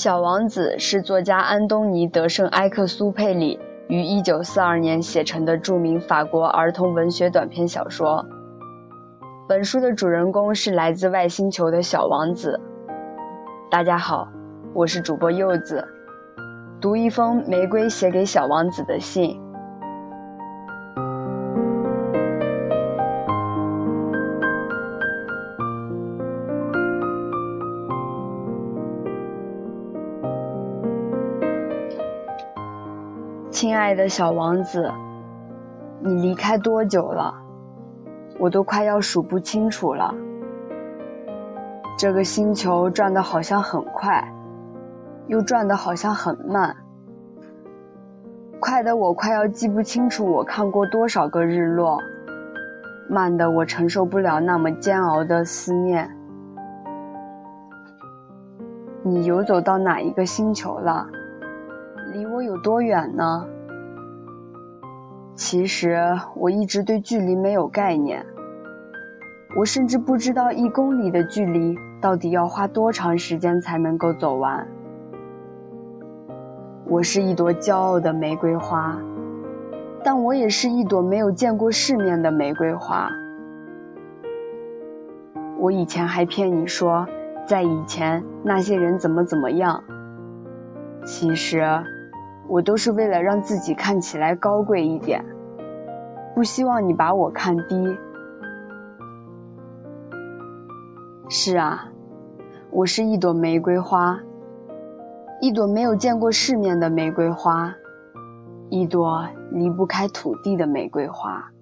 小王子是作家安东尼·德圣埃克苏佩里于1942年写成的著名法国儿童文学短篇小说。本书的主人公是来自外星球的小王子。大家好，我是主播柚子，读一封玫瑰写给小王子的信。亲爱的小王子，你离开多久了？我都快要数不清楚了。这个星球转的好像很快，又转的好像很慢。快的我快要记不清楚我看过多少个日落，慢的我承受不了那么煎熬的思念。你游走到哪一个星球了？离我有多远呢？其实我一直对距离没有概念，我甚至不知道一公里的距离到底要花多长时间才能够走完。我是一朵骄傲的玫瑰花，但我也是一朵没有见过世面的玫瑰花。我以前还骗你说，在以前那些人怎么怎么样，其实。我都是为了让自己看起来高贵一点，不希望你把我看低。是啊，我是一朵玫瑰花，一朵没有见过世面的玫瑰花，一朵离不开土地的玫瑰花。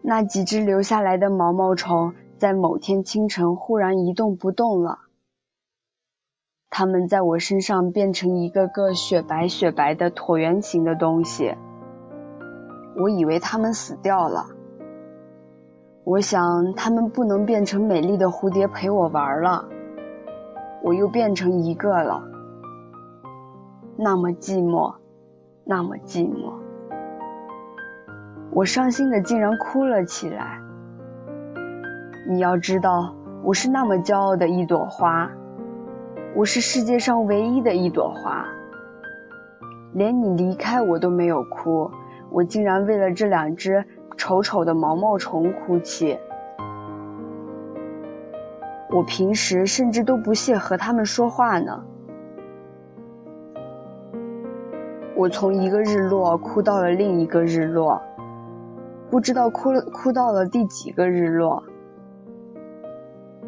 那几只留下来的毛毛虫，在某天清晨忽然一动不动了。它们在我身上变成一个个雪白雪白的椭圆形的东西，我以为它们死掉了。我想它们不能变成美丽的蝴蝶陪我玩了，我又变成一个了，那么寂寞，那么寂寞。我伤心的竟然哭了起来。你要知道，我是那么骄傲的一朵花。我是世界上唯一的一朵花，连你离开我都没有哭，我竟然为了这两只丑丑的毛毛虫哭泣。我平时甚至都不屑和他们说话呢。我从一个日落哭到了另一个日落，不知道哭了哭到了第几个日落。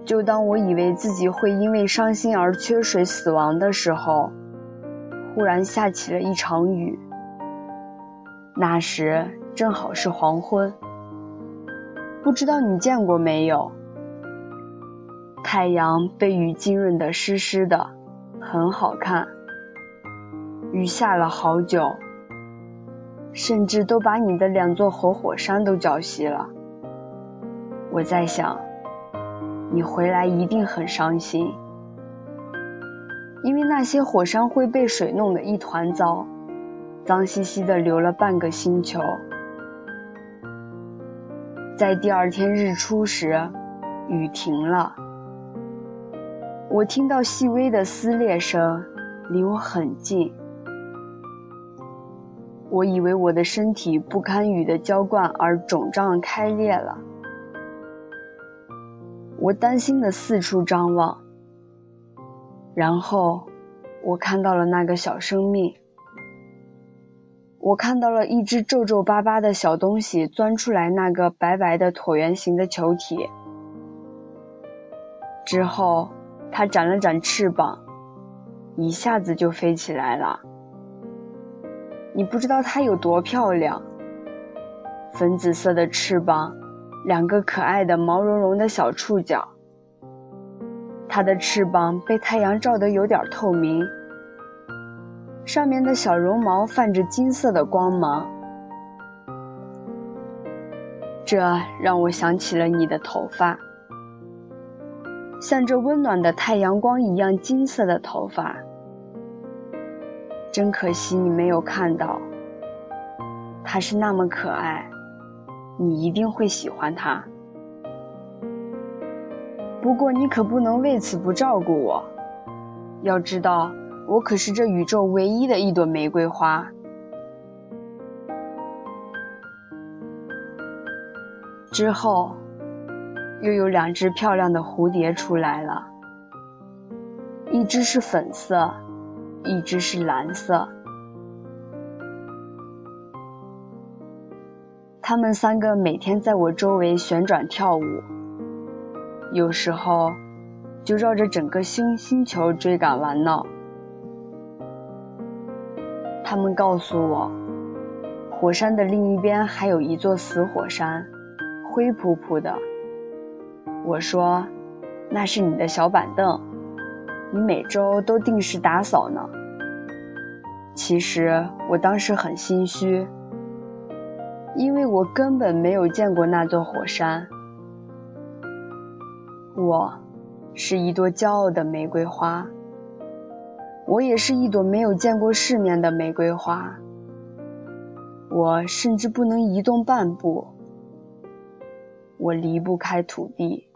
就当我以为自己会因为伤心而缺水死亡的时候，忽然下起了一场雨。那时正好是黄昏，不知道你见过没有？太阳被雨浸润得湿湿的，很好看。雨下了好久，甚至都把你的两座活火山都浇熄了。我在想。你回来一定很伤心，因为那些火山灰被水弄得一团糟，脏兮兮的流了半个星球。在第二天日出时，雨停了，我听到细微的撕裂声，离我很近。我以为我的身体不堪雨的浇灌而肿胀开裂了。我担心的四处张望，然后我看到了那个小生命。我看到了一只皱皱巴巴的小东西钻出来那个白白的椭圆形的球体，之后它展了展翅膀，一下子就飞起来了。你不知道它有多漂亮，粉紫色的翅膀。两个可爱的毛茸茸的小触角，它的翅膀被太阳照得有点透明，上面的小绒毛泛着金色的光芒，这让我想起了你的头发，像这温暖的太阳光一样金色的头发，真可惜你没有看到，它是那么可爱。你一定会喜欢它，不过你可不能为此不照顾我。要知道，我可是这宇宙唯一的一朵玫瑰花。之后，又有两只漂亮的蝴蝶出来了，一只是粉色，一只是蓝色。他们三个每天在我周围旋转跳舞，有时候就绕着整个星星球追赶玩闹。他们告诉我，火山的另一边还有一座死火山，灰扑扑的。我说，那是你的小板凳，你每周都定时打扫呢。其实我当时很心虚。因为我根本没有见过那座火山，我是一朵骄傲的玫瑰花，我也是一朵没有见过世面的玫瑰花，我甚至不能移动半步，我离不开土地。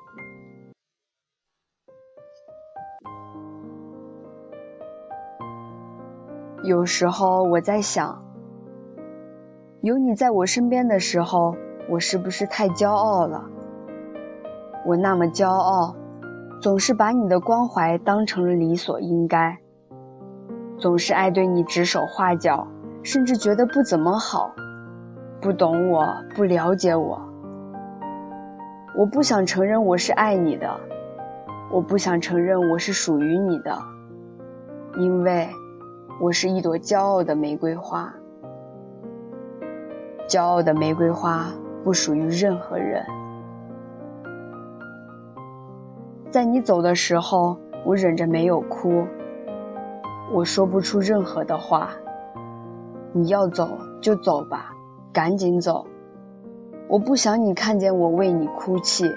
有时候我在想。有你在我身边的时候，我是不是太骄傲了？我那么骄傲，总是把你的关怀当成了理所应该，总是爱对你指手画脚，甚至觉得不怎么好，不懂我，不了解我。我不想承认我是爱你的，我不想承认我是属于你的，因为我是一朵骄傲的玫瑰花。骄傲的玫瑰花不属于任何人。在你走的时候，我忍着没有哭。我说不出任何的话。你要走就走吧，赶紧走。我不想你看见我为你哭泣。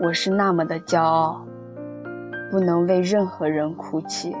我是那么的骄傲，不能为任何人哭泣。